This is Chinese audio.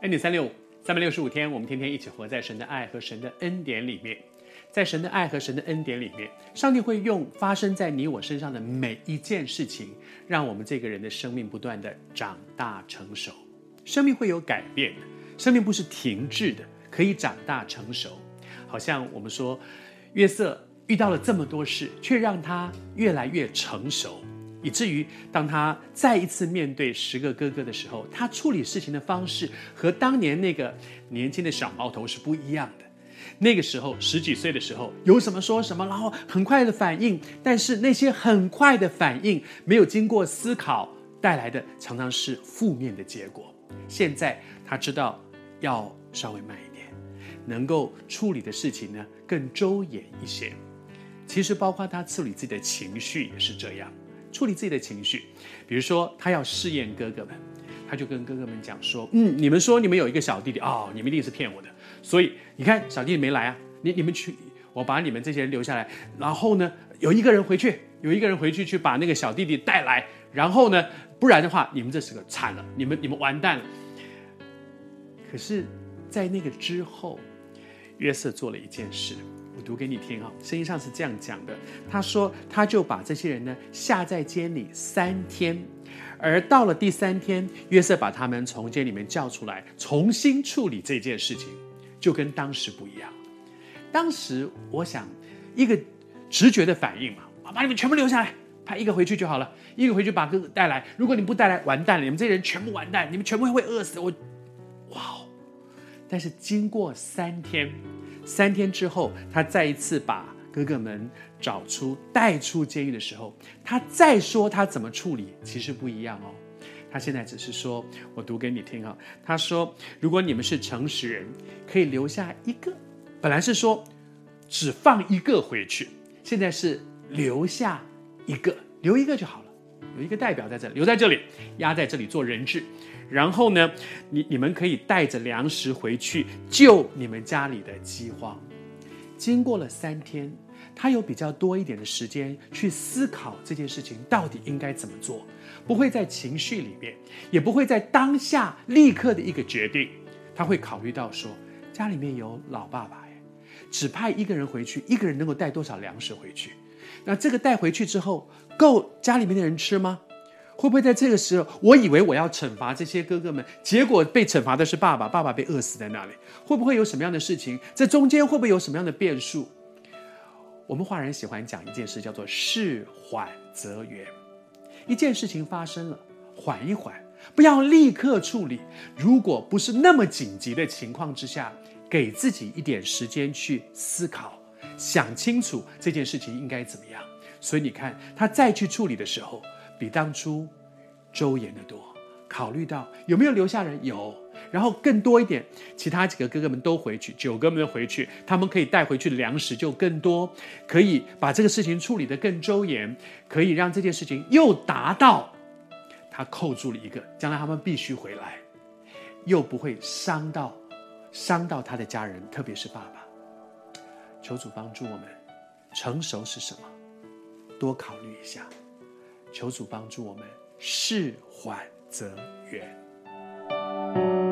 恩典三六五，三百六十五天，我们天天一起活在神的爱和神的恩典里面。在神的爱和神的恩典里面，上帝会用发生在你我身上的每一件事情，让我们这个人的生命不断的长大成熟。生命会有改变的，生命不是停滞的，可以长大成熟。好像我们说，约瑟遇到了这么多事，却让他越来越成熟。以至于当他再一次面对十个哥哥的时候，他处理事情的方式和当年那个年轻的小毛头是不一样的。那个时候十几岁的时候，有什么说什么，然后很快的反应，但是那些很快的反应没有经过思考带来的，常常是负面的结果。现在他知道要稍微慢一点，能够处理的事情呢更周延一些。其实包括他处理自己的情绪也是这样。处理自己的情绪，比如说他要试验哥哥们，他就跟哥哥们讲说：“嗯，你们说你们有一个小弟弟哦，你们一定是骗我的。所以你看小弟弟没来啊，你你们去，我把你们这些人留下来，然后呢，有一个人回去，有一个人回去去把那个小弟弟带来，然后呢，不然的话，你们这是个惨了，你们你们完蛋了。可是，在那个之后，约瑟做了一件事。”我读给你听啊，圣经上是这样讲的。他说，他就把这些人呢下在监里三天，而到了第三天，约瑟把他们从监里面叫出来，重新处理这件事情，就跟当时不一样。当时我想一个直觉的反应嘛，把你们全部留下来，派一个回去就好了，一个回去把哥哥带来。如果你不带来，完蛋了，你们这些人全部完蛋，你们全部会饿死。我，哇哦！但是经过三天。三天之后，他再一次把哥哥们找出、带出监狱的时候，他再说他怎么处理，其实不一样哦。他现在只是说，我读给你听啊。他说：“如果你们是诚实人，可以留下一个。本来是说只放一个回去，现在是留下一个，留一个就好了。有一个代表在这里，留在这里，压在这里做人质。”然后呢，你你们可以带着粮食回去救你们家里的饥荒。经过了三天，他有比较多一点的时间去思考这件事情到底应该怎么做，不会在情绪里面，也不会在当下立刻的一个决定。他会考虑到说，家里面有老爸爸，哎，只派一个人回去，一个人能够带多少粮食回去？那这个带回去之后，够家里面的人吃吗？会不会在这个时候，我以为我要惩罚这些哥哥们，结果被惩罚的是爸爸，爸爸被饿死在那里？会不会有什么样的事情？这中间会不会有什么样的变数？我们华人喜欢讲一件事，叫做“事缓则圆”。一件事情发生了，缓一缓，不要立刻处理。如果不是那么紧急的情况之下，给自己一点时间去思考，想清楚这件事情应该怎么样。所以你看，他再去处理的时候。比当初周延得多。考虑到有没有留下人，有，然后更多一点，其他几个哥哥们都回去，九哥们回去，他们可以带回去的粮食就更多，可以把这个事情处理得更周延，可以让这件事情又达到他扣住了一个，将来他们必须回来，又不会伤到伤到他的家人，特别是爸爸。求主帮助我们成熟是什么多考虑一下。求主帮助我们事缓则圆。